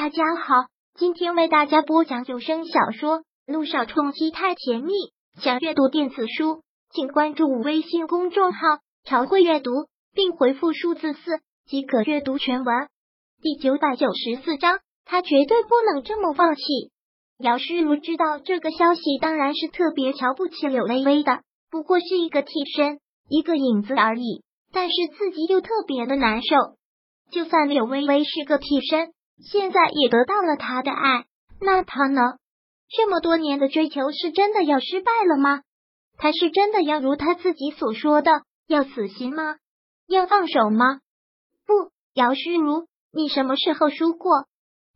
大家好，今天为大家播讲有声小说《路上冲击太甜蜜》。想阅读电子书，请关注微信公众号“朝会阅读”，并回复数字四即可阅读全文。第九百九十四章，他绝对不能这么放弃。姚诗如知道这个消息，当然是特别瞧不起柳微微的，不过是一个替身，一个影子而已。但是自己又特别的难受，就算柳微微是个替身。现在也得到了他的爱，那他呢？这么多年的追求是真的要失败了吗？他是真的要如他自己所说的要死心吗？要放手吗？不，姚诗如，你什么时候输过？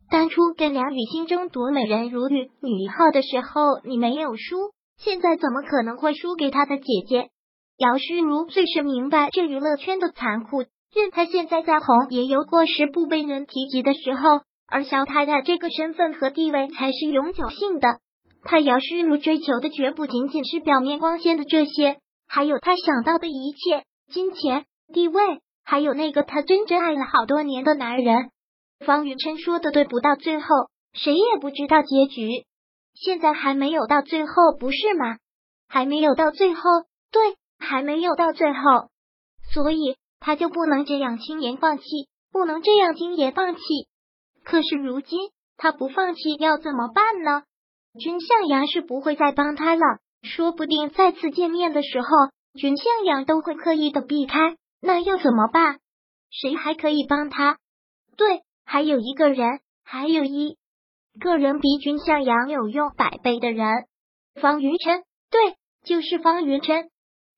当初跟梁雨欣争夺美人如玉女一号的时候，你没有输，现在怎么可能会输给他的姐姐？姚诗如最是明白这娱乐圈的残酷。任他现在再红，也有过时不被人提及的时候。而小太太这个身份和地位才是永久性的。他姚诗如追求的绝不仅仅是表面光鲜的这些，还有他想到的一切：金钱、地位，还有那个他真正爱了好多年的男人。方云琛说的对，不到最后，谁也不知道结局。现在还没有到最后，不是吗？还没有到最后，对，还没有到最后，所以。他就不能这样轻言放弃，不能这样轻言放弃。可是如今他不放弃，要怎么办呢？君向阳是不会再帮他了，说不定再次见面的时候，君向阳都会刻意的避开。那又怎么办？谁还可以帮他？对，还有一个人，还有一个人比君向阳有用百倍的人，方云琛。对，就是方云琛。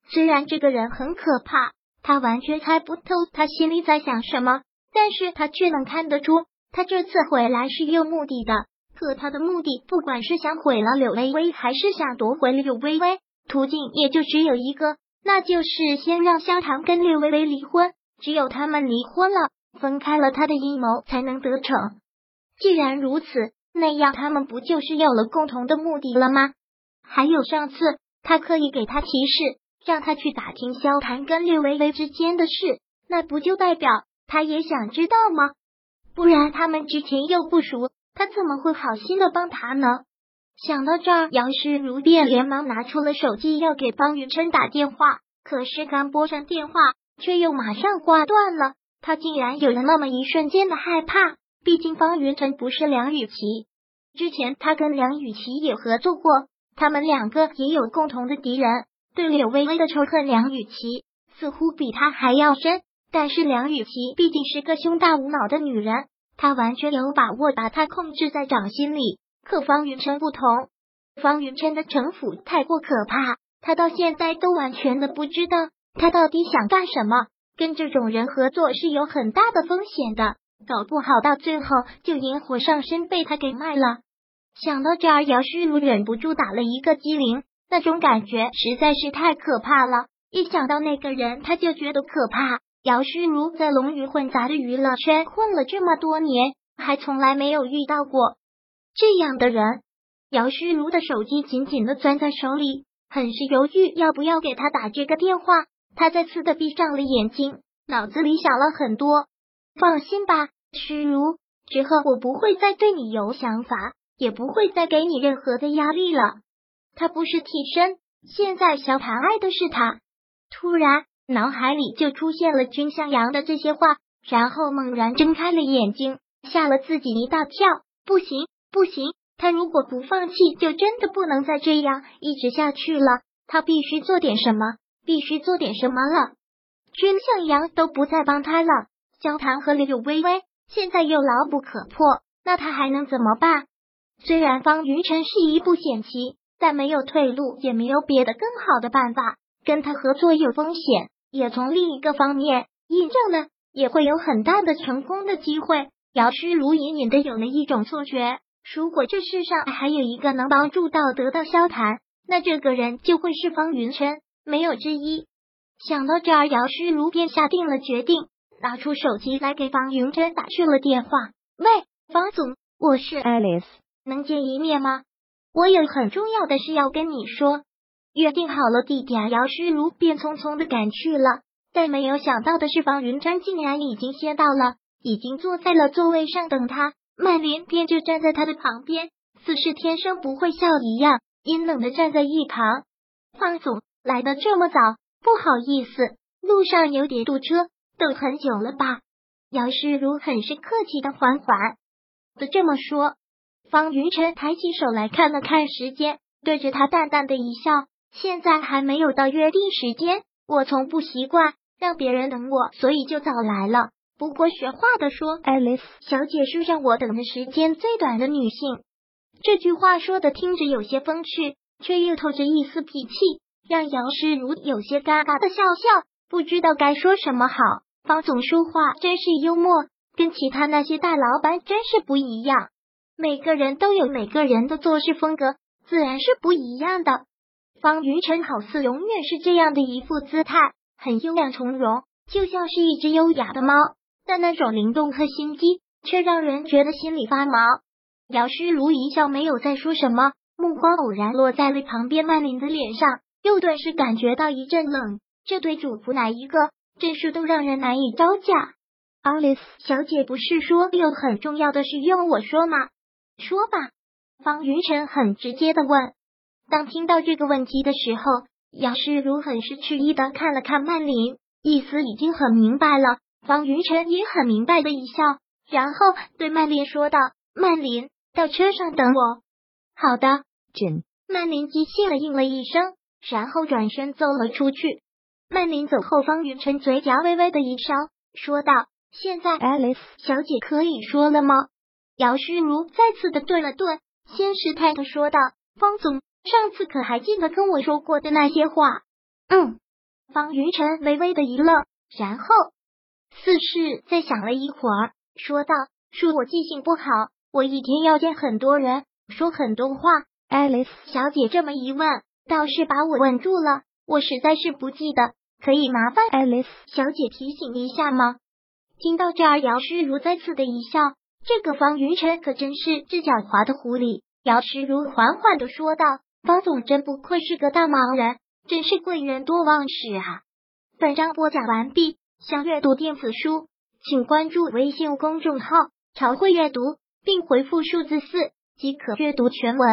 虽然这个人很可怕。他完全猜不透他心里在想什么，但是他却能看得出，他这次回来是有目的的。可他的目的，不管是想毁了柳微微，还是想夺回柳微微，途径也就只有一个，那就是先让萧唐跟柳微微离婚。只有他们离婚了，分开了，他的阴谋才能得逞。既然如此，那样他们不就是有了共同的目的了吗？还有上次他刻意给他提示。让他去打听萧谈跟略微微之间的事，那不就代表他也想知道吗？不然他们之前又不熟，他怎么会好心的帮他呢？想到这儿，杨诗如便连忙拿出了手机要给方云琛打电话，可是刚拨上电话，却又马上挂断了。他竟然有了那么一瞬间的害怕，毕竟方云琛不是梁雨琪，之前他跟梁雨琪也合作过，他们两个也有共同的敌人。对柳微微的仇恨，梁雨琪似乎比他还要深。但是梁雨琪毕竟是个胸大无脑的女人，她完全有把握把她控制在掌心里。可方云琛不同，方云琛的城府太过可怕，他到现在都完全的不知道他到底想干什么。跟这种人合作是有很大的风险的，搞不好到最后就引火上身，被他给卖了。想到这儿，姚诗如忍不住打了一个激灵。那种感觉实在是太可怕了，一想到那个人，他就觉得可怕。姚诗如在龙鱼混杂的娱乐圈混了这么多年，还从来没有遇到过这样的人。姚诗如的手机紧紧的攥在手里，很是犹豫要不要给他打这个电话。他再次的闭上了眼睛，脑子里想了很多。放心吧，诗如，之后我不会再对你有想法，也不会再给你任何的压力了。他不是替身，现在小谭爱的是他。突然，脑海里就出现了君向阳的这些话，然后猛然睁开了眼睛，吓了自己一大跳。不行，不行，他如果不放弃，就真的不能再这样一直下去了。他必须做点什么，必须做点什么了。君向阳都不再帮他了，萧谭和柳微微现在又牢不可破，那他还能怎么办？虽然方云晨是一步险棋。但没有退路，也没有别的更好的办法。跟他合作有风险，也从另一个方面印证了也会有很大的成功的机会。姚诗如隐隐的有了一种错觉，如果这世上还有一个能帮助到得到萧谈，那这个人就会是方云琛，没有之一。想到这儿，姚诗如便下定了决定，拿出手机来给方云琛打去了电话。喂，方总，我是 Alice，能见一面吗？我有很重要的事要跟你说，约定好了地点，姚诗如便匆匆的赶去了。但没有想到的是，方云川竟然已经先到了，已经坐在了座位上等他。曼琳便就站在他的旁边，似是天生不会笑一样，阴冷的站在一旁。方总来的这么早，不好意思，路上有点堵车，等很久了吧？姚诗如很是客气的缓缓的这么说。方云晨抬起手来看了看时间，对着他淡淡的一笑。现在还没有到约定时间，我从不习惯让别人等我，所以就早来了。不过学话的说，爱丽丝小姐是让我等的时间最短的女性。这句话说的听着有些风趣，却又透着一丝脾气，让姚诗如有些尴尬的笑笑，不知道该说什么好。方总说话真是幽默，跟其他那些大老板真是不一样。每个人都有每个人的做事风格，自然是不一样的。方云晨好似永远是这样的一副姿态，很优雅从容，就像是一只优雅的猫。但那种灵动和心机，却让人觉得心里发毛。姚诗如一笑，没有再说什么，目光偶然落在了旁边曼琳的脸上，又顿时感觉到一阵冷。这对主仆哪一个，真是都让人难以招架。Alice 小姐不是说有很重要的事用我说吗？说吧，方云晨很直接的问。当听到这个问题的时候，杨诗如很是迟疑的看了看曼琳，意思已经很明白了。方云晨也很明白的一笑，然后对曼琳说道：“曼琳，到车上等我。”好的，简。曼琳机械的应了一声，然后转身走了出去。曼琳走后，方云晨嘴角微微的一烧，说道：“现在，，Alice 小姐可以说了吗？”姚诗如再次的顿了顿，先是态度说道：“方总，上次可还记得跟我说过的那些话？”嗯，方云晨微微的一愣，然后似是在想了一会儿，说道：“恕我记性不好，我一天要见很多人，说很多话。”爱丽丝小姐这么一问，倒是把我稳住了。我实在是不记得，可以麻烦爱丽丝小姐提醒一下吗？听到这儿，姚诗如再次的一笑。这个方云晨可真是只狡猾的狐狸。姚诗如缓缓的说道：“方总真不愧是个大忙人，真是贵人多忘事啊。”本章播讲完毕，想阅读电子书，请关注微信公众号“朝会阅读”，并回复数字四即可阅读全文。